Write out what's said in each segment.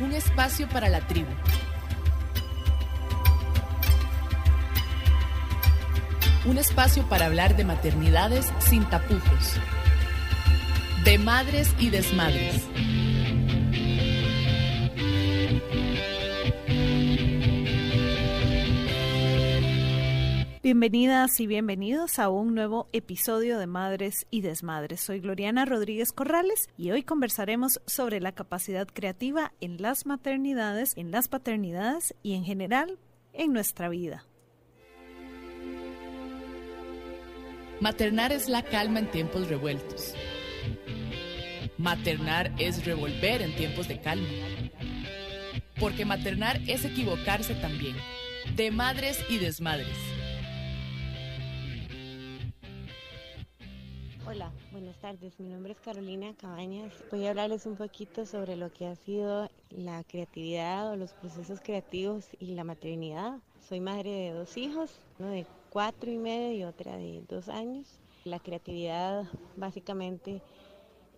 un espacio para la tribu. Un espacio para hablar de maternidades sin tapujos, de madres y desmadres. Bienvenidas y bienvenidos a un nuevo episodio de Madres y Desmadres. Soy Gloriana Rodríguez Corrales y hoy conversaremos sobre la capacidad creativa en las maternidades, en las paternidades y en general en nuestra vida. Maternar es la calma en tiempos revueltos. Maternar es revolver en tiempos de calma. Porque maternar es equivocarse también. De madres y desmadres. Hola, buenas tardes. Mi nombre es Carolina Cabañas. Voy a hablarles un poquito sobre lo que ha sido la creatividad o los procesos creativos y la maternidad. Soy madre de dos hijos, uno de cuatro y medio y otra de dos años. La creatividad básicamente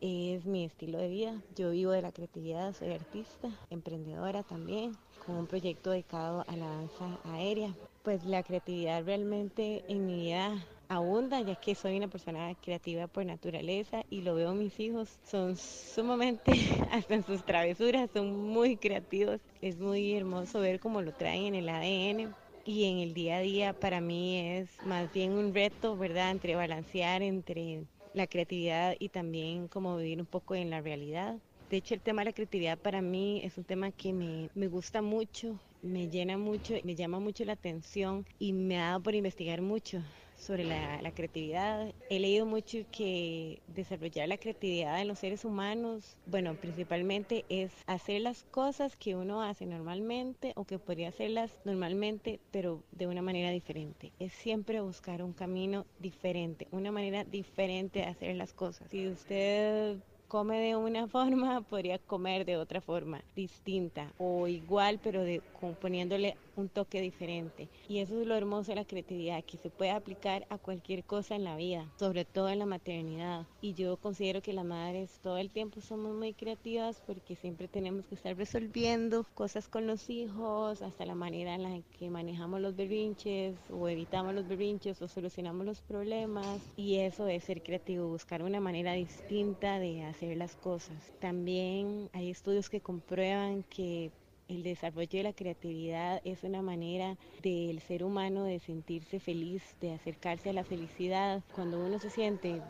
es mi estilo de vida. Yo vivo de la creatividad, soy artista, emprendedora también, con un proyecto dedicado a la danza aérea. Pues la creatividad realmente en mi vida abunda, ya que soy una persona creativa por naturaleza y lo veo mis hijos. Son sumamente, hasta en sus travesuras, son muy creativos. Es muy hermoso ver cómo lo traen en el ADN. Y en el día a día para mí es más bien un reto, ¿verdad? Entre balancear entre la creatividad y también como vivir un poco en la realidad. De hecho, el tema de la creatividad para mí es un tema que me, me gusta mucho, me llena mucho, me llama mucho la atención y me ha dado por investigar mucho sobre la, la, creatividad. He leído mucho que desarrollar la creatividad en los seres humanos, bueno, principalmente es hacer las cosas que uno hace normalmente o que podría hacerlas normalmente, pero de una manera diferente. Es siempre buscar un camino diferente, una manera diferente de hacer las cosas. Si usted come de una forma, podría comer de otra forma, distinta o igual, pero de, poniéndole un toque diferente. Y eso es lo hermoso de la creatividad, que se puede aplicar a cualquier cosa en la vida, sobre todo en la maternidad. Y yo considero que las madres todo el tiempo somos muy creativas porque siempre tenemos que estar resolviendo cosas con los hijos, hasta la manera en la que manejamos los berrinches o evitamos los berrinches o solucionamos los problemas. Y eso es ser creativo, buscar una manera distinta de hacer las cosas. También hay estudios que comprueban que el desarrollo de la creatividad es una manera del ser humano de sentirse feliz, de acercarse a la felicidad. Cuando uno se siente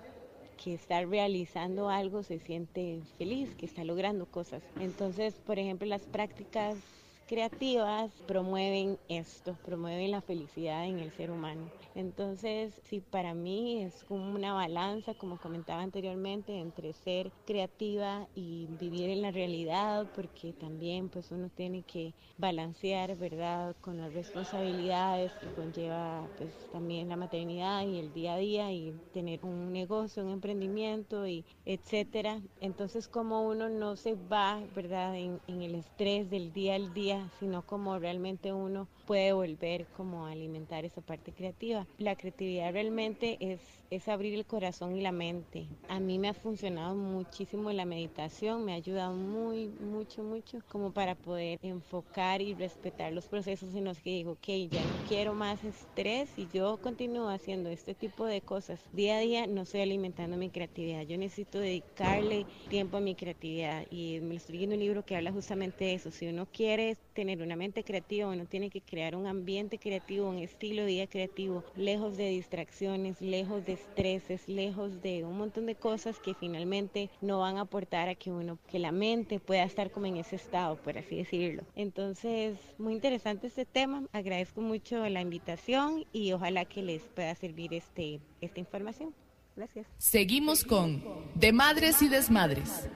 que está realizando algo, se siente feliz, que está logrando cosas. Entonces, por ejemplo, las prácticas creativas promueven esto, promueven la felicidad en el ser humano. Entonces, sí, para mí es como una balanza, como comentaba anteriormente, entre ser creativa y vivir en la realidad, porque también pues uno tiene que balancear, ¿verdad?, con las responsabilidades que conlleva pues también la maternidad y el día a día y tener un negocio, un emprendimiento y etcétera. Entonces, como uno no se va, ¿verdad?, en, en el estrés del día al día, sino como realmente uno puede volver como a alimentar esa parte creativa. La creatividad realmente es, es abrir el corazón y la mente. A mí me ha funcionado muchísimo la meditación, me ha ayudado muy, mucho, mucho como para poder enfocar y respetar los procesos en los que digo, ok, ya no quiero más estrés y yo continúo haciendo este tipo de cosas. Día a día no estoy alimentando mi creatividad, yo necesito dedicarle tiempo a mi creatividad y me estoy leyendo un libro que habla justamente de eso. Si uno quiere tener una mente creativa, uno tiene que crear un ambiente creativo, un estilo de vida creativo, lejos de distracciones, lejos de estreses, lejos de un montón de cosas que finalmente no van a aportar a que uno, que la mente pueda estar como en ese estado, por así decirlo. Entonces, muy interesante este tema. Agradezco mucho la invitación y ojalá que les pueda servir este, esta información. Gracias. Seguimos con De Madres y Desmadres.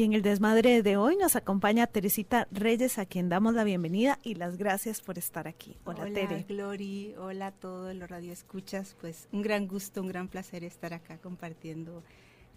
Y en el desmadre de hoy nos acompaña Teresita Reyes, a quien damos la bienvenida y las gracias por estar aquí. Hola, hola Tere. Glory, hola a todos los radioescuchas. Pues un gran gusto, un gran placer estar acá compartiendo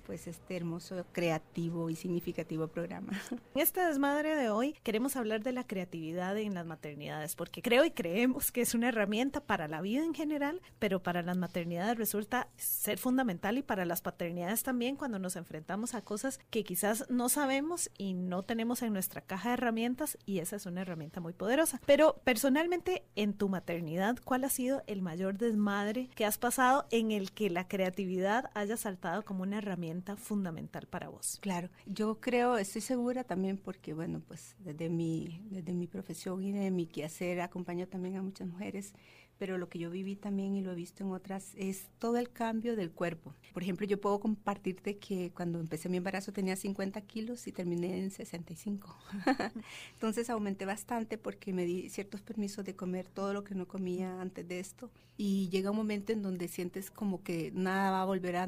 pues este hermoso, creativo y significativo programa. En este desmadre de hoy queremos hablar de la creatividad en las maternidades, porque creo y creemos que es una herramienta para la vida en general, pero para las maternidades resulta ser fundamental y para las paternidades también cuando nos enfrentamos a cosas que quizás no sabemos y no tenemos en nuestra caja de herramientas y esa es una herramienta muy poderosa. Pero personalmente en tu maternidad, ¿cuál ha sido el mayor desmadre que has pasado en el que la creatividad haya saltado como una herramienta fundamental para vos? Claro, yo creo, estoy segura también porque, bueno, pues desde mi, desde mi profesión y de mi quehacer acompaño también a muchas mujeres pero lo que yo viví también y lo he visto en otras es todo el cambio del cuerpo. Por ejemplo, yo puedo compartirte que cuando empecé mi embarazo tenía 50 kilos y terminé en 65. Entonces aumenté bastante porque me di ciertos permisos de comer todo lo que no comía antes de esto y llega un momento en donde sientes como que nada va a volver a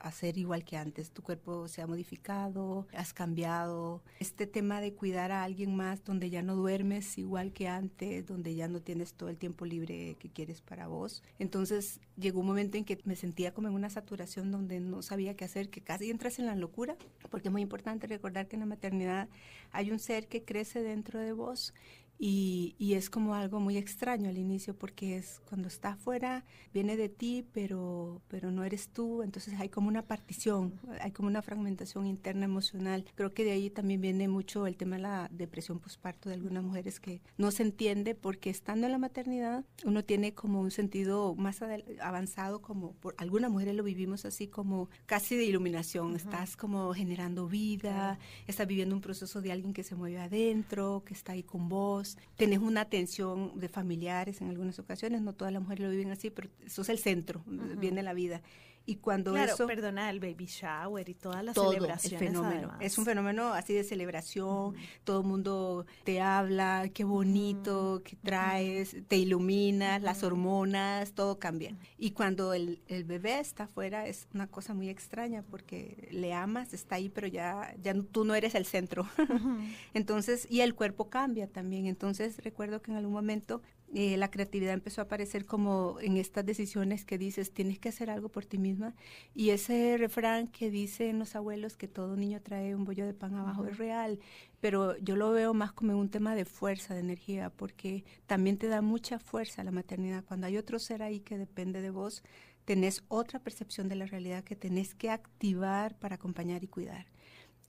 hacer igual que antes. Tu cuerpo se ha modificado, has cambiado. Este tema de cuidar a alguien más donde ya no duermes igual que antes, donde ya no tienes todo el tiempo libre que quieres para vos. Entonces llegó un momento en que me sentía como en una saturación donde no sabía qué hacer, que casi entras en la locura, porque es muy importante recordar que en la maternidad hay un ser que crece dentro de vos y, y, es como algo muy extraño al inicio porque es cuando está afuera, viene de ti, pero, pero no eres tú. Entonces hay como una partición, hay como una fragmentación interna emocional. Creo que de ahí también viene mucho el tema de la depresión postparto de algunas mujeres que no se entiende porque estando en la maternidad uno tiene como un sentido más avanzado, como por algunas mujeres lo vivimos así como casi de iluminación. Estás como generando vida, estás viviendo un proceso de alguien que se mueve adentro, que está ahí con vos tenés una atención de familiares en algunas ocasiones, no todas las mujeres lo viven así, pero eso es el centro, viene la vida. Y cuando claro, eso... perdona, el baby shower y todas las todo celebraciones el fenómeno. Es un fenómeno así de celebración, todo el mundo te habla, qué bonito, qué traes, te iluminas, las hormonas, todo cambia. Y cuando el, el, bebé está afuera es una cosa muy extraña porque le amas, está ahí, pero ya, ya tú no eres el centro. Entonces, y el cuerpo cambia también. Entonces, recuerdo que en algún momento eh, la creatividad empezó a aparecer como en estas decisiones que dices, tienes que hacer algo por ti misma. Y ese refrán que dicen los abuelos que todo niño trae un bollo de pan abajo es real, pero yo lo veo más como un tema de fuerza, de energía, porque también te da mucha fuerza la maternidad. Cuando hay otro ser ahí que depende de vos, tenés otra percepción de la realidad que tenés que activar para acompañar y cuidar.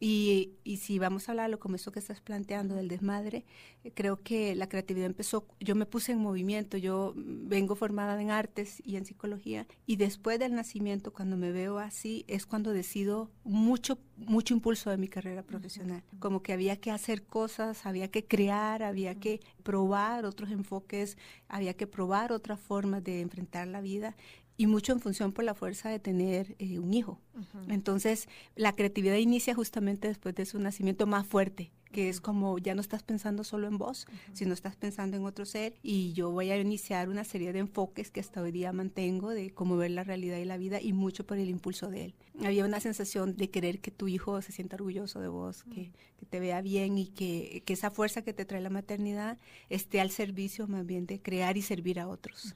Y, y, si vamos a hablarlo como eso que estás planteando del desmadre, eh, creo que la creatividad empezó, yo me puse en movimiento, yo vengo formada en artes y en psicología, y después del nacimiento, cuando me veo así, es cuando decido mucho, mucho impulso de mi carrera profesional, como que había que hacer cosas, había que crear, había que probar otros enfoques, había que probar otras formas de enfrentar la vida y mucho en función por la fuerza de tener eh, un hijo. Entonces, la creatividad inicia justamente después de su nacimiento más fuerte, que es como ya no estás pensando solo en vos, sino estás pensando en otro ser y yo voy a iniciar una serie de enfoques que hasta hoy día mantengo de cómo ver la realidad y la vida y mucho por el impulso de él. Había una sensación de querer que tu hijo se sienta orgulloso de vos, que, que, te vea bien y que, que, esa fuerza que te trae la maternidad esté al servicio más bien de crear y servir a otros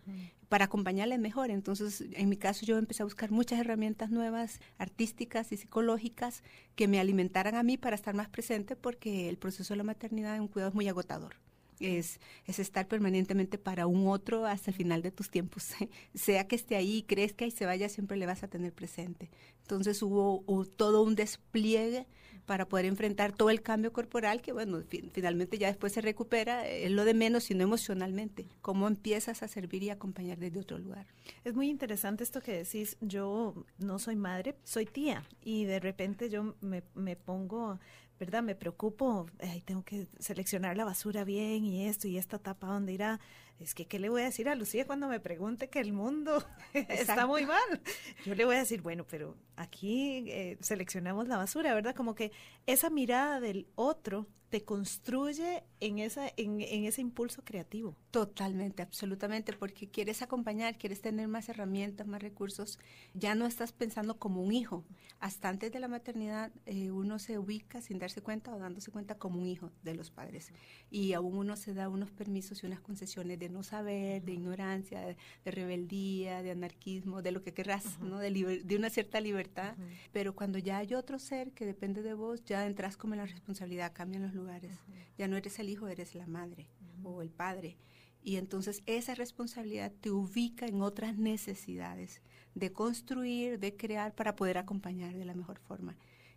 para acompañarle mejor. Entonces, en mi caso, yo empecé a buscar muchas herramientas nuevas, artísticas y psicológicas, que me alimentaran a mí para estar más presente, porque el proceso de la maternidad en un cuidado es muy agotador. Es, es, estar permanentemente para un otro hasta el final de tus tiempos. sea que esté ahí, crezca y se vaya, siempre le vas a tener presente. Entonces hubo, todo un despliegue para poder enfrentar todo el cambio corporal que, bueno, finalmente ya después se recupera, es lo de menos, sino emocionalmente. ¿Cómo empiezas a servir y acompañar desde otro lugar? Es muy interesante esto que decís. Yo no soy madre, soy tía y de repente yo me, me pongo ¿verdad? Me preocupo, tengo que seleccionar la basura bien y esto y esta tapa dónde irá. Es que, ¿qué le voy a decir a Lucía cuando me pregunte que el mundo está muy mal? Yo le voy a decir, bueno, pero aquí eh, seleccionamos la basura, ¿verdad? Como que esa mirada del otro te construye en, esa, en, ese impulso creativo. Totalmente, absolutamente, porque quieres acompañar, quieres tener más herramientas, más recursos. Ya no estás pensando como un hijo. Hasta antes de la maternidad eh, uno se ubica sin darse cuenta o dándose cuenta como un hijo de los padres. Y aún uno se da unos permisos y unas concesiones de no saber, de ignorancia, de, rebeldía, de anarquismo, de lo que querrás, ¿no? de, de, una cierta libertad. Pero cuando ya hay otro ser que depende de vos, ya entras como en la responsabilidad, cambian los lugares. Ya no eres el hijo, eres la madre o el padre. Y entonces esa responsabilidad te ubica en otras necesidades de construir, de crear para poder acompañar de la mejor forma.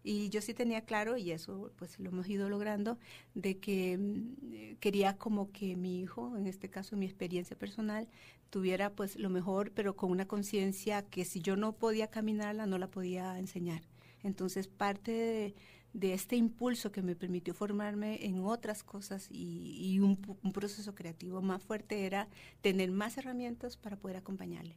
Y yo sí tenía claro, y eso pues lo hemos ido logrando, de que mm, quería como que mi hijo, en este caso mi experiencia personal, tuviera pues lo mejor, pero con una conciencia que si yo no podía caminarla, no la podía enseñar. Entonces parte de, de este impulso que me permitió formarme en otras cosas y, un, proceso creativo más fuerte era tener más herramientas para poder acompañarle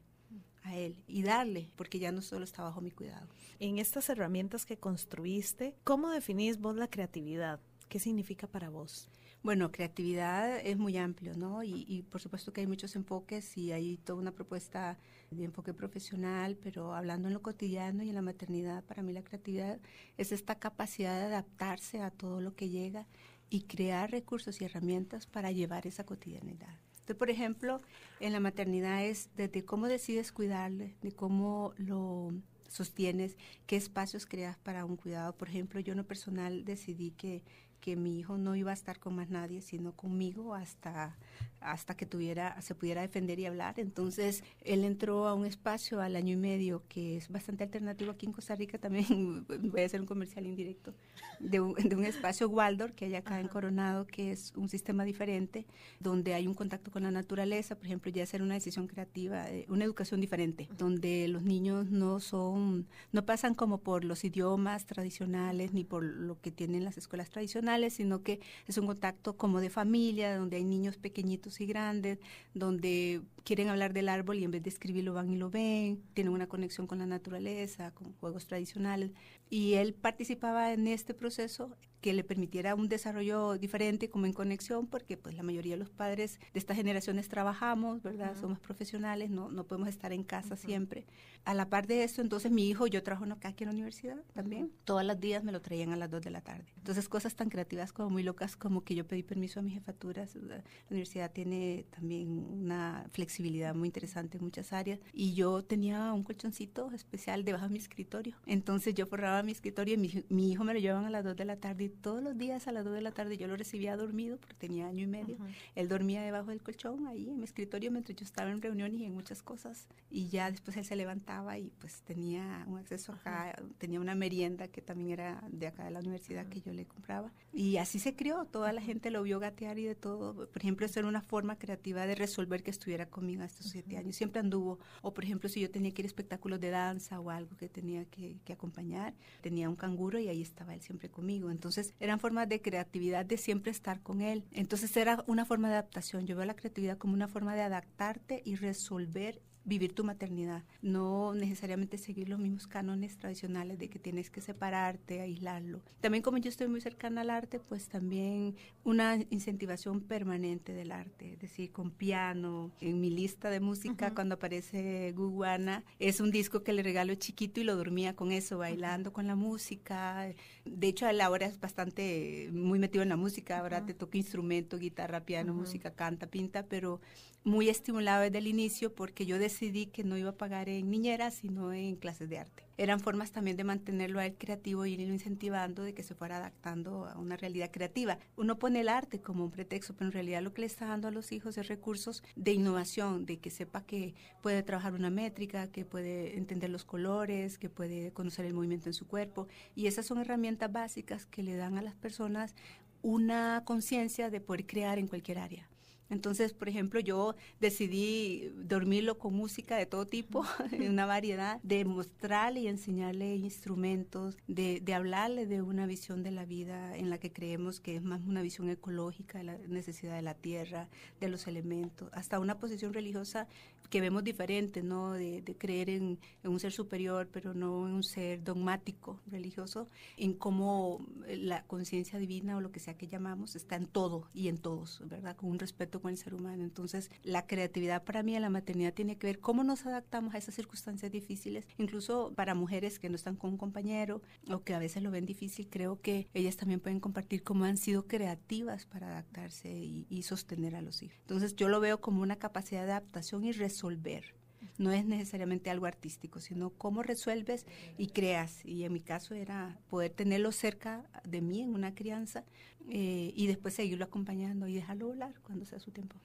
a él y darle, porque ya no solo está bajo mi cuidado. En estas herramientas que construiste, ¿cómo definís vos la creatividad? ¿Qué significa para vos? Bueno, creatividad es muy amplio, ¿no? Y, por supuesto que hay muchos enfoques y hay toda una propuesta de enfoque profesional, pero hablando en lo cotidiano y en la maternidad, para mí la creatividad es esta capacidad de adaptarse a todo lo que llega y crear recursos y herramientas para llevar esa cotidianidad. Por ejemplo, en la maternidad es desde cómo decides cuidarle, de cómo lo sostienes, qué espacios creas para un cuidado. Por ejemplo, yo en lo personal decidí que que mi hijo no iba a estar con más nadie, sino conmigo hasta, hasta que tuviera, se pudiera defender y hablar. Entonces, él entró a un espacio al año y medio que es bastante alternativo aquí en Costa Rica también, voy a hacer un comercial indirecto, de un, de un espacio Waldorf que hay acá en Coronado, que es un sistema diferente, donde hay un contacto con la naturaleza, por ejemplo, ya hacer una decisión creativa, eh, una educación diferente, donde los niños no son, no pasan como por los idiomas tradicionales ni por lo que tienen las escuelas tradicionales, sino que es un contacto como de familia, donde hay niños pequeñitos y grandes, donde quieren hablar del árbol y en vez de escribirlo van y lo ven, tienen una conexión con la naturaleza, con juegos tradicionales. Y él participaba en este proceso que le permitiera un desarrollo diferente como en conexión, porque pues la mayoría de los padres de estas generaciones trabajamos, ¿verdad? Somos profesionales, no, no podemos estar en casa siempre. A la par de esto, entonces mi hijo, yo trabajo acá aquí en la universidad también, todos los días me lo traían a las 2 de la tarde. Entonces cosas tan creativas como muy locas como que yo pedí permiso a mis jefaturas, la universidad tiene también una flexibilidad muy interesante en muchas áreas y yo tenía un colchoncito especial debajo de mi escritorio. Entonces yo forraba mi escritorio y mi, mi hijo me lo llevaban a las 2 de la tarde todos los días a las 2 de la tarde yo lo recibía dormido porque tenía año y medio. Él dormía debajo del colchón ahí en mi escritorio mientras yo estaba en reuniones y en muchas cosas. Y ya después él se levantaba y pues tenía un acceso acá, tenía una merienda que también era de acá de la universidad que yo le compraba. Y así se crió, toda la gente lo vio gatear y de todo. Por ejemplo, eso era una forma creativa de resolver que estuviera conmigo a estos siete años. Siempre anduvo. O por ejemplo, si yo tenía que ir a espectáculos de danza o algo que tenía que, que acompañar, tenía un canguro y ahí estaba él siempre conmigo. Entonces, eran formas de creatividad de siempre estar con él. Entonces era una forma de adaptación. Yo veo la creatividad como una forma de adaptarte y resolver vivir tu maternidad, no necesariamente seguir los mismos cánones tradicionales de que tienes que separarte, aislarlo. También como yo estoy muy cercana al arte, pues también una incentivación permanente del arte, es decir, con piano. En mi lista de música, cuando aparece Guguana, es un disco que le regalo chiquito y lo dormía con eso, bailando con la música. De hecho, él ahora es bastante muy metido en la música, ahora te toca instrumento, guitarra, piano, música, canta, pinta, pero muy estimulado desde el inicio porque yo decidí que no iba a pagar en niñera, sino en clases de arte. Eran formas también de mantenerlo a él creativo y irlo incentivando de que se fuera adaptando a una realidad creativa. Uno pone el arte como un pretexto, pero en realidad lo que le está dando a los hijos es recursos de innovación, de que sepa que puede trabajar una métrica, que puede entender los colores, que puede conocer el movimiento en su cuerpo. Y esas son herramientas básicas que le dan a las personas una conciencia de poder crear en cualquier área. Entonces, por ejemplo, yo decidí dormirlo con música de todo tipo, una variedad, de mostrarle y enseñarle instrumentos, de, de, hablarle de una visión de la vida en la que creemos que es más una visión ecológica de la necesidad de la tierra, de los elementos, hasta una posición religiosa que vemos diferente, ¿no? De, creer en, un ser superior, pero no en un ser dogmático religioso, en cómo la conciencia divina o lo que sea que llamamos está en todo y en todos, ¿verdad? Con un respeto con el ser humano. Entonces, la creatividad para mí en la maternidad tiene que ver cómo nos adaptamos a esas circunstancias difíciles, incluso para mujeres que no están con un compañero o que a veces lo ven difícil, creo que ellas también pueden compartir cómo han sido creativas para adaptarse y, y sostener a los hijos. Entonces, yo lo veo como una capacidad de adaptación y resolver. No es necesariamente algo artístico, sino cómo resuelves y creas. Y en mi caso era poder tenerlo cerca de mí en una crianza eh, y después seguirlo acompañando y dejarlo volar cuando sea su tiempo.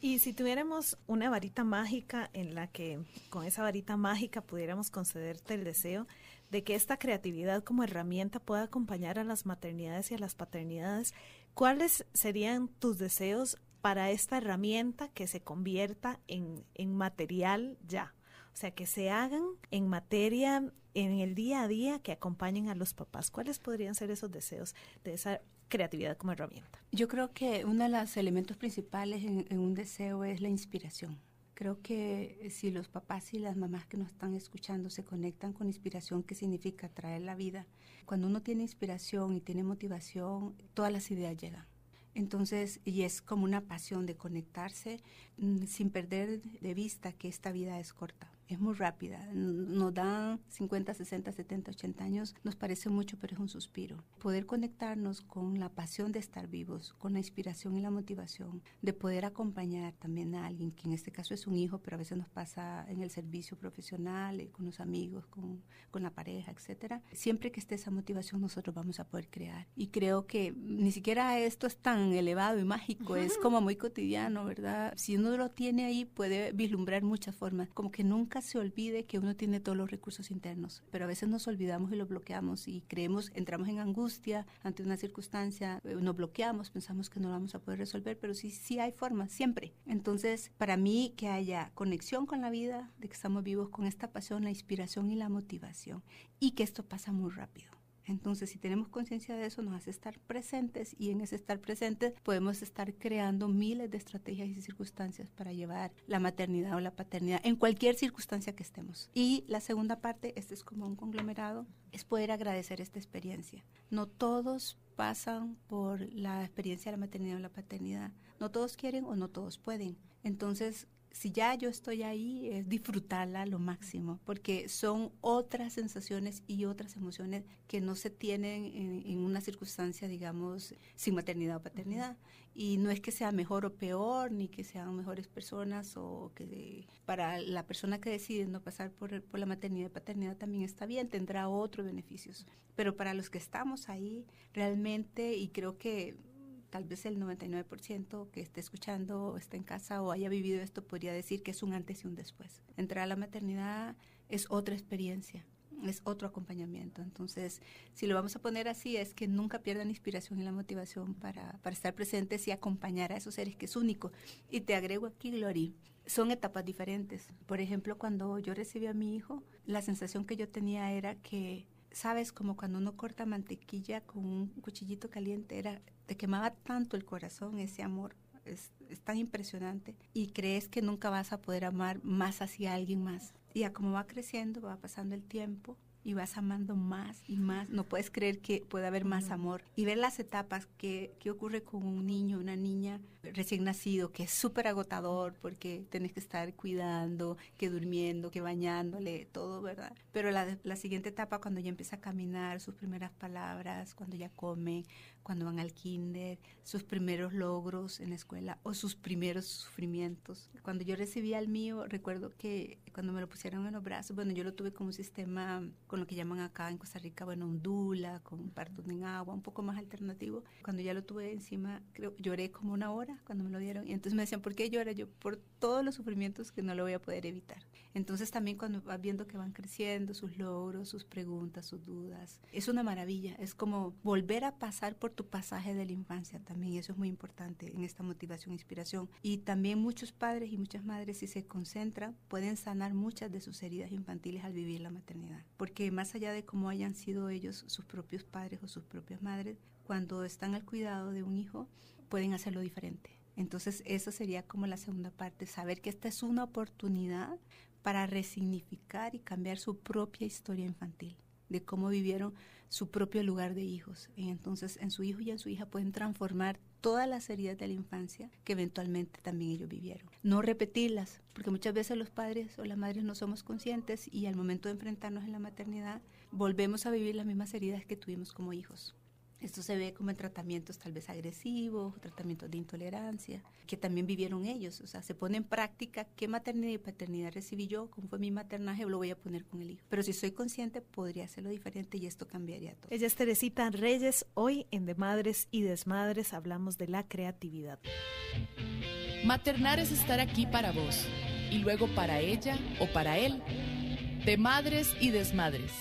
Y si tuviéramos una varita mágica en la que con esa varita mágica pudiéramos concederte el deseo de que esta creatividad como herramienta pueda acompañar a las maternidades y a las paternidades, ¿cuáles serían tus deseos para esta herramienta que se convierta en, material ya. O sea, que se hagan en materia en el día a día que acompañen a los papás. ¿Cuáles podrían ser esos deseos de esa creatividad como herramienta? Yo creo que uno de los elementos principales en, en, un deseo es la inspiración. Creo que si los papás y las mamás que nos están escuchando se conectan con inspiración, ¿qué significa traer la vida? Cuando uno tiene inspiración y tiene motivación, todas las ideas llegan. Entonces, y es como una pasión de conectarse mm, sin perder de vista que esta vida es corta es muy rápida. Nos dan 50, 60, 70, 80 años, nos parece mucho, pero es un suspiro. Poder conectarnos con la pasión de estar vivos, con la inspiración y la motivación, de poder acompañar también a alguien, que en este caso es un hijo, pero a veces nos pasa en el servicio profesional, eh, con los amigos, con, con la pareja, etcétera. Siempre que esté esa motivación, nosotros vamos a poder crear. Y creo que ni siquiera esto es tan elevado y mágico, es como muy cotidiano, ¿verdad? Si uno lo tiene ahí, puede vislumbrar muchas formas, como que nunca se olvide que uno tiene todos los recursos internos, pero a veces nos olvidamos y lo bloqueamos y creemos, entramos en angustia ante una circunstancia, eh, nos bloqueamos, pensamos que no lo vamos a poder resolver, pero sí, sí hay formas, siempre. Entonces, para mí, que haya conexión con la vida, de que estamos vivos con esta pasión, la inspiración y la motivación, y que esto pasa muy rápido. Entonces, si tenemos conciencia de eso, nos hace estar presentes y en ese estar presentes podemos estar creando miles de estrategias y circunstancias para llevar la maternidad o la paternidad en cualquier circunstancia que estemos. Y la segunda parte, este es como un conglomerado, es poder agradecer esta experiencia. No todos pasan por la experiencia de la maternidad o la paternidad. No todos quieren o no todos pueden. Entonces, si ya yo estoy ahí, es disfrutarla lo máximo, porque son otras sensaciones y otras emociones que no se tienen en, una circunstancia, digamos, sin maternidad o paternidad. Y no es que sea mejor o peor, ni que sean mejores personas, o que para la persona que decide no pasar por, por la maternidad y paternidad también está bien, tendrá otros beneficios. Pero para los que estamos ahí, realmente, y creo que tal vez el 99% que esté escuchando o esté en casa o haya vivido esto podría decir que es un antes y un después. Entrar a la maternidad es otra experiencia, es otro acompañamiento. Entonces, si lo vamos a poner así, es que nunca pierdan inspiración y la motivación para, para estar presentes y acompañar a esos seres que es único. Y te agrego aquí, Glory, son etapas diferentes. Por ejemplo, cuando yo recibí a mi hijo, la sensación que yo tenía era que sabes, como cuando uno corta mantequilla con un cuchillito caliente, era, te quemaba tanto el corazón ese amor. Es, tan impresionante y crees que nunca vas a poder amar más hacia alguien más. Y a como va creciendo, va pasando el tiempo, y vas amando más y más. No puedes creer que puede haber más amor. Y ver las etapas que, que ocurre con un niño, una niña recién nacido, que es súper agotador porque tienes que estar cuidando, que durmiendo, que bañándole, todo, ¿verdad? Pero la, la siguiente etapa, cuando ya empieza a caminar, sus primeras palabras, cuando ya come, cuando van al kinder, sus primeros logros en la escuela o sus primeros sufrimientos. Cuando yo recibí al mío, recuerdo que cuando me lo pusieron en los brazos, bueno, yo lo tuve como un sistema con lo que llaman acá en Costa Rica, bueno, un dula, con parto en agua, un poco más alternativo. Cuando ya lo tuve encima, creo, lloré como una hora cuando me lo dieron. Y entonces me decían, ¿por qué llora? Yo, por todos los sufrimientos que no lo voy a poder evitar. Entonces también cuando vas viendo que van creciendo sus logros, sus preguntas, sus dudas, es una maravilla. Es como volver a pasar por tu pasaje de la infancia también, eso es muy importante en esta motivación, inspiración. Y también muchos padres y muchas madres, si se concentran, pueden sanar muchas de sus heridas infantiles al vivir la maternidad. Porque más allá de cómo hayan sido ellos sus propios padres o sus propias madres, cuando están al cuidado de un hijo, pueden hacerlo diferente. Entonces, eso sería como la segunda parte, saber que esta es una oportunidad para resignificar y cambiar su propia historia infantil, de cómo vivieron su propio lugar de hijos. Y entonces, en su hijo y en su hija pueden transformar todas las heridas de la infancia que eventualmente también ellos vivieron. No repetirlas, porque muchas veces los padres o las madres no somos conscientes y al momento de enfrentarnos en la maternidad volvemos a vivir las mismas heridas que tuvimos como hijos. Esto se ve como en tratamientos tal vez agresivos, tratamientos de intolerancia, que también vivieron ellos. O sea, se pone en práctica qué maternidad y paternidad recibí yo, cómo fue mi maternaje, lo voy a poner con el hijo. Pero si soy consciente, podría hacerlo diferente y esto cambiaría todo. Ella es Teresita Reyes. Hoy en De Madres y Desmadres hablamos de la creatividad. Maternar es estar aquí para vos y luego para ella o para él. De Madres y Desmadres.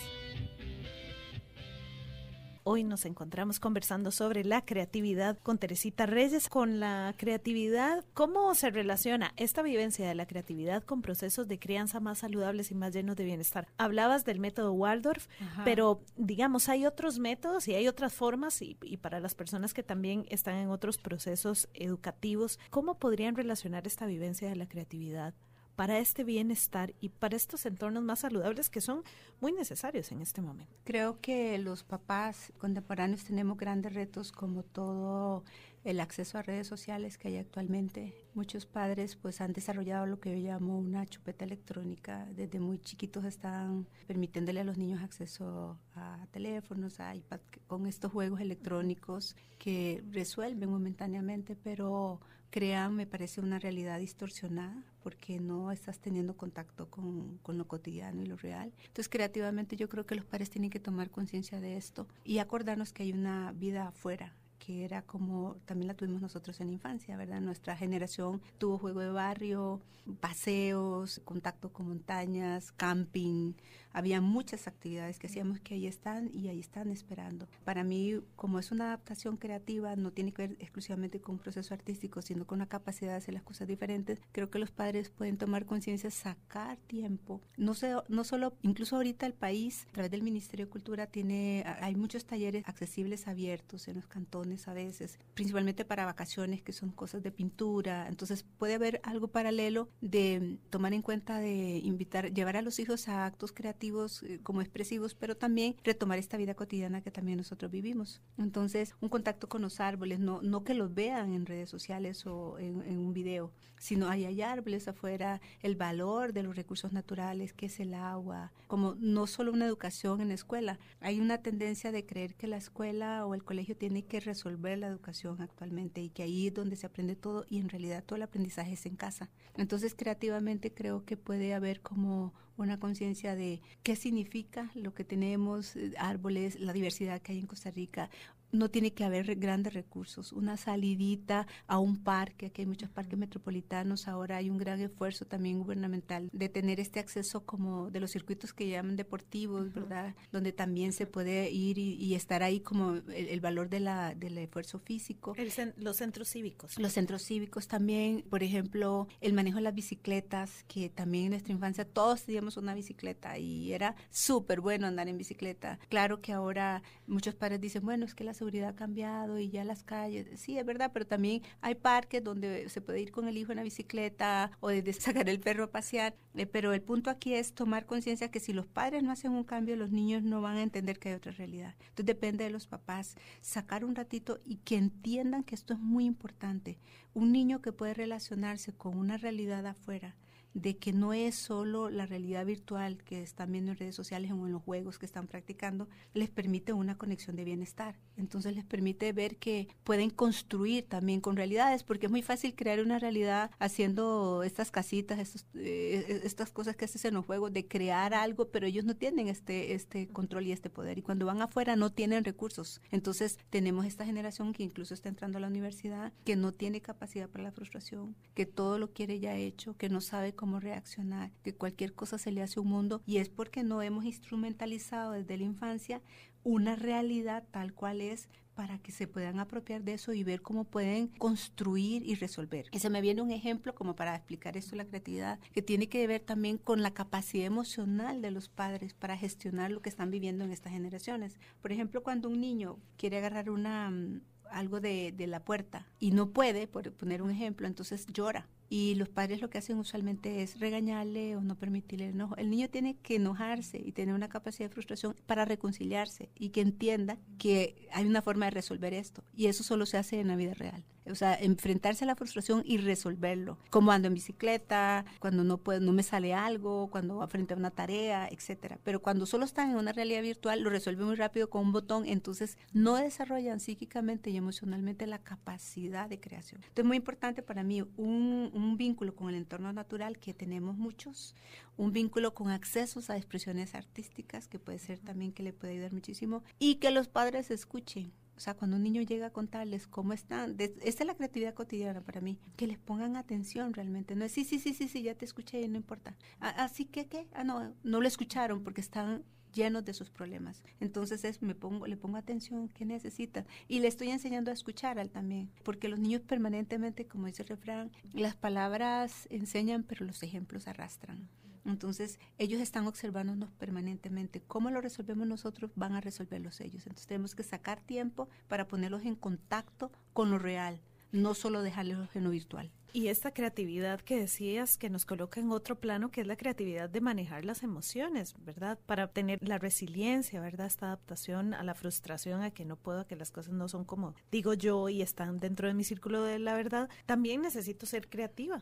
Hoy nos encontramos conversando sobre la creatividad con Teresita Reyes. Con la creatividad, ¿cómo se relaciona esta vivencia de la creatividad con procesos de crianza más saludables y más llenos de bienestar? Hablabas del método Waldorf, pero digamos, hay otros métodos y hay otras formas y, y para las personas que también están en otros procesos educativos, ¿cómo podrían relacionar esta vivencia de la creatividad para este bienestar y para estos entornos más saludables que son muy necesarios en este momento. Creo que los papás contemporáneos tenemos grandes retos como todo el acceso a redes sociales que hay actualmente. Muchos padres pues han desarrollado lo que yo llamo una chupeta electrónica. Desde muy chiquitos están permitiéndole a los niños acceso a teléfonos, a iPad, con estos juegos electrónicos que resuelven momentáneamente, pero crean, me parece, una realidad distorsionada porque no estás teniendo contacto con, con, lo cotidiano y lo real. Entonces, creativamente yo creo que los padres tienen que tomar conciencia de esto y acordarnos que hay una vida afuera que era como también la tuvimos nosotros en la infancia, ¿verdad? Nuestra generación tuvo juego de barrio, paseos, contacto con montañas, camping, había muchas actividades que hacíamos que ahí están y ahí están esperando. Para mí, como es una adaptación creativa, no tiene que ver exclusivamente con un proceso artístico, sino con la capacidad de hacer las cosas diferentes, creo que los padres pueden tomar conciencia, sacar tiempo. No, sé, no solo, incluso ahorita el país, a través del Ministerio de Cultura, tiene, hay muchos talleres accesibles abiertos en los cantones a veces, principalmente para vacaciones, que son cosas de pintura. Entonces puede haber algo paralelo de tomar en cuenta de invitar, llevar a los hijos a actos creativos eh, como expresivos, pero también retomar esta vida cotidiana que también nosotros vivimos. Entonces, un contacto con los árboles, no, no que los vean en redes sociales o en, en un video, sino hay, hay árboles afuera, el valor de los recursos naturales, que es el agua, como no solo una educación en la escuela. Hay una tendencia de creer que la escuela o el colegio tiene que resolver la educación actualmente y que ahí es donde se aprende todo y en realidad todo el aprendizaje es en casa. Entonces, creativamente creo que puede haber como una conciencia de qué significa lo que tenemos, eh, árboles, la diversidad que hay en Costa Rica, no tiene que haber grandes recursos. Una salidita a un parque, aquí hay muchos parques metropolitanos, ahora hay un gran esfuerzo también gubernamental de tener este acceso como de los circuitos que llaman deportivos, ¿verdad? Donde también se puede ir y, estar ahí como el, valor de la, del esfuerzo físico. los centros cívicos. Los centros cívicos también, por ejemplo, el manejo de las bicicletas, que también en nuestra infancia todos teníamos una bicicleta y era súper bueno andar en bicicleta. Claro que ahora muchos padres dicen, bueno, es que las seguridad ha cambiado y ya las calles, sí, es verdad, pero también hay parques donde se puede ir con el hijo en la bicicleta o desde sacar el perro a pasear, eh, pero el punto aquí es tomar conciencia que si los padres no hacen un cambio, los niños no van a entender que hay otra realidad. Entonces depende de los papás sacar un ratito y que entiendan que esto es muy importante. Un niño que puede relacionarse con una realidad afuera, de que no es solo la realidad virtual que están viendo en redes sociales o en los juegos que están practicando, les permite una conexión de bienestar. Entonces les permite ver que pueden construir también con realidades, porque es muy fácil crear una realidad haciendo estas casitas, eh, estas cosas que haces en los juegos, de crear algo, pero ellos no tienen este, este control y este poder. Y cuando van afuera no tienen recursos. Entonces tenemos esta generación que incluso está entrando a la universidad, que no tiene capacidad para la frustración, que todo lo quiere ya hecho, que no sabe cómo reaccionar, que cualquier cosa se le hace un mundo y es porque no hemos instrumentalizado desde la infancia una realidad tal cual es para que se puedan apropiar de eso y ver cómo pueden construir y resolver. Y se me viene un ejemplo como para explicar esto, la creatividad, que tiene que ver también con la capacidad emocional de los padres para gestionar lo que están viviendo en estas generaciones. Por ejemplo, cuando un niño quiere agarrar una mm, algo de, de la puerta y no puede, por poner un ejemplo, entonces llora y los padres lo que hacen usualmente es regañarle o no permitirle el enojo. El niño tiene que enojarse y tener una capacidad de frustración para reconciliarse y que entienda que hay una forma de resolver esto. Y eso solo se hace en la vida real. O sea, enfrentarse a la frustración y resolverlo. Como ando en bicicleta, cuando no puedo, no me sale algo, cuando frente a una tarea, etcétera. Pero cuando solo están en una realidad virtual, lo resuelven muy rápido con un botón, entonces no desarrollan psíquicamente y emocionalmente la capacidad de creación. Entonces, es muy importante para mí un, un vínculo con el entorno natural que tenemos muchos, un vínculo con accesos a expresiones artísticas, que puede ser también que le puede ayudar muchísimo, y que los padres escuchen o sea, cuando un niño llega a contarles cómo están, esta es la creatividad cotidiana para mí, que les pongan atención realmente. No es, sí, sí, sí, sí, sí, ya te escuché y no importa. Así que, ¿qué? Ah, no, no lo escucharon porque están llenos de sus problemas. Entonces es, me pongo, le pongo atención, ¿qué necesitan? Y le estoy enseñando a escuchar al también, porque los niños permanentemente, como dice el refrán, las palabras enseñan, pero los ejemplos arrastran. Entonces, ellos están observándonos permanentemente. ¿Cómo lo resolvemos nosotros? Van a resolverlos ellos. Entonces, tenemos que sacar tiempo para ponerlos en contacto con lo real, no solo dejarlos en lo virtual. Y esta creatividad que decías que nos coloca en otro plano, que es la creatividad de manejar las emociones, ¿verdad? Para obtener la resiliencia, ¿verdad? Esta adaptación a la frustración, a que no puedo, que las cosas no son como digo yo y están dentro de mi círculo de la verdad. También necesito ser creativa,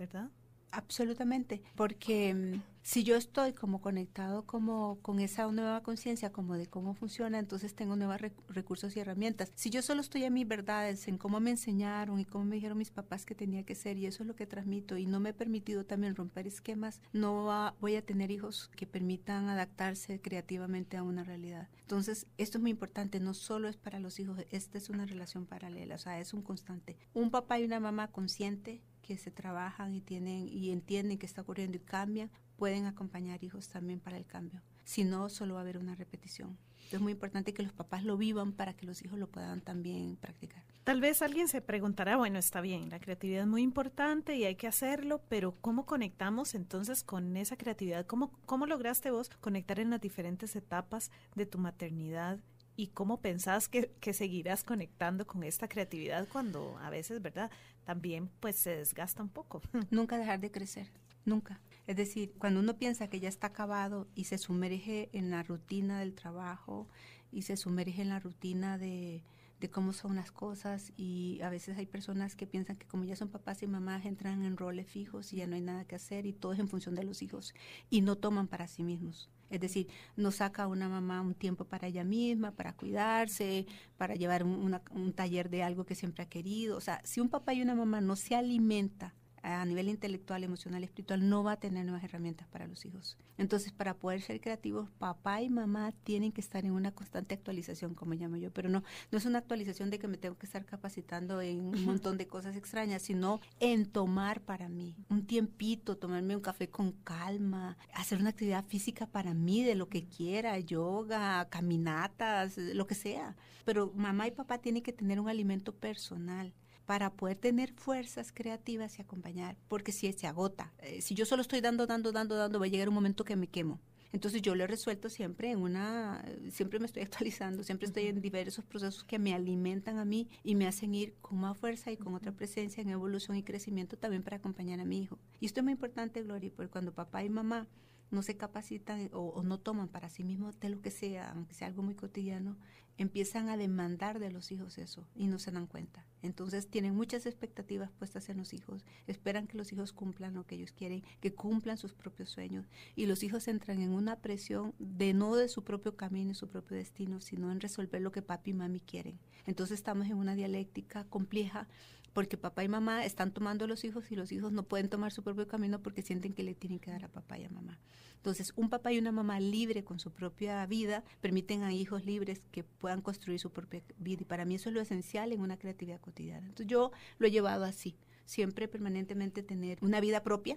¿verdad? Absolutamente, porque mm, si yo estoy como conectado como con esa nueva conciencia como de cómo funciona, entonces tengo nuevos recursos y herramientas. Si yo solo estoy en mis verdades, en cómo me enseñaron y cómo me dijeron mis papás que tenía que ser y eso es lo que transmito y no me he permitido también romper esquemas, no voy a tener hijos que permitan adaptarse creativamente a una realidad. Entonces, esto es muy importante, no solo es para los hijos, esta es una relación paralela, o sea, es un constante. Un papá y una mamá consciente que se trabajan y tienen y entienden que está ocurriendo y cambian, pueden acompañar hijos también para el cambio. Si no, solo va a haber una repetición. es muy importante que los papás lo vivan para que los hijos lo puedan también practicar. Tal vez alguien se preguntará, bueno, está bien, la creatividad es muy importante y hay que hacerlo, pero ¿cómo conectamos entonces con esa creatividad? ¿Cómo, cómo lograste vos conectar en las diferentes etapas de tu maternidad y cómo pensás que, que, seguirás conectando con esta creatividad cuando a veces, ¿verdad? También pues se desgasta un poco. Nunca dejar de crecer, nunca. Es decir, cuando uno piensa que ya está acabado y se sumerge en la rutina del trabajo y se sumerge en la rutina de, de cómo son las cosas y a veces hay personas que piensan que como ya son papás y mamás entran en roles fijos y ya no hay nada que hacer y todo es en función de los hijos y no toman para sí mismos. Es decir, no saca una mamá un tiempo para ella misma, para cuidarse, para llevar un, un taller de algo que siempre ha querido. O sea, si un papá y una mamá no se alimenta a nivel intelectual, emocional, espiritual, no va a tener nuevas herramientas para los hijos. Entonces, para poder ser creativos, papá y mamá tienen que estar en una constante actualización, como llamo yo, pero no, no es una actualización de que me tengo que estar capacitando en un montón de cosas extrañas, sino en tomar para mí un tiempito, tomarme un café con calma, hacer una actividad física para mí de lo que quiera, yoga, caminatas, lo que sea. Pero mamá y papá tienen que tener un alimento personal para poder tener fuerzas creativas y acompañar, porque si se agota, eh, si yo solo estoy dando, dando, dando, dando, va a llegar un momento que me quemo. Entonces yo lo he resuelto siempre en una, siempre me estoy actualizando, siempre estoy en diversos procesos que me alimentan a mí y me hacen ir con más fuerza y con otra presencia en evolución y crecimiento también para acompañar a mi hijo. Y esto es muy importante, Gloria, porque cuando papá y mamá no se capacitan o, no toman para sí mismos de lo que sea, aunque sea algo muy cotidiano, empiezan a demandar de los hijos eso y no se dan cuenta. Entonces tienen muchas expectativas puestas en los hijos, esperan que los hijos cumplan lo que ellos quieren, que cumplan sus propios sueños y los hijos entran en una presión de no de su propio camino y su propio destino, sino en resolver lo que papi y mami quieren. Entonces estamos en una dialéctica compleja porque papá y mamá están tomando a los hijos y los hijos no pueden tomar su propio camino porque sienten que le tienen que dar a papá y a mamá. Entonces, un papá y una mamá libre con su propia vida permiten a hijos libres que puedan construir su propia vida. Y para mí eso es lo esencial en una creatividad cotidiana. Entonces, yo lo he llevado así, siempre permanentemente tener una vida propia,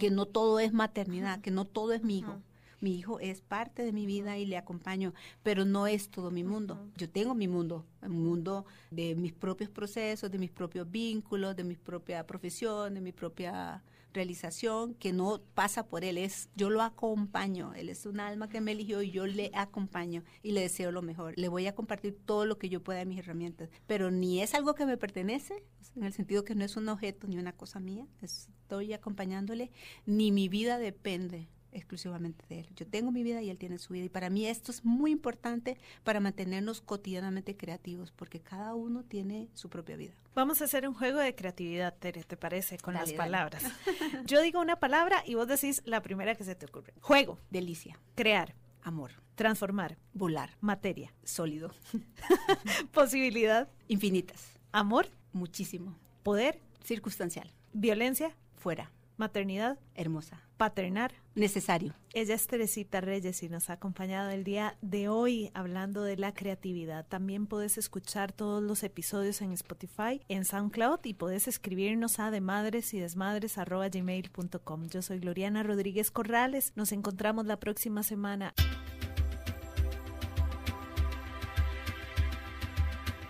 que no todo es maternidad, que no todo es mi hijo Mi hijo es parte de mi vida y le acompaño, pero no es todo mi mundo. Yo tengo mi mundo, un mundo de mis propios procesos, de mis propios vínculos, de mi propia profesión, de mi propia realización que no pasa por él, es yo lo acompaño, él es un alma que me eligió y yo le acompaño y le deseo lo mejor. Le voy a compartir todo lo que yo pueda de mis herramientas, pero ni es algo que me pertenece, en el sentido que no es un objeto ni una cosa mía, estoy acompañándole, ni mi vida depende exclusivamente de él. Yo tengo mi vida y él tiene su vida. Y para mí esto es muy importante para mantenernos cotidianamente creativos, porque cada uno tiene su propia vida. Vamos a hacer un juego de creatividad, Tere, ¿te parece? Con las palabras. Yo digo una palabra y vos decís la primera que se te ocurre. Juego. Delicia. Crear. Amor. Transformar. Volar. Materia. Sólido. Posibilidad. Infinitas. Amor. Muchísimo. Poder. Circunstancial. Violencia. Fuera. Maternidad. Hermosa. Paternar. Necesario. Ella es Teresita Reyes y nos ha acompañado el día de hoy hablando de la creatividad. También puedes escuchar todos los episodios en Spotify, en SoundCloud y puedes escribirnos a de madres y desmadres gmail.com. Yo soy Gloriana Rodríguez Corrales. Nos encontramos la próxima semana.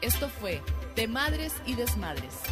Esto fue De Madres y Desmadres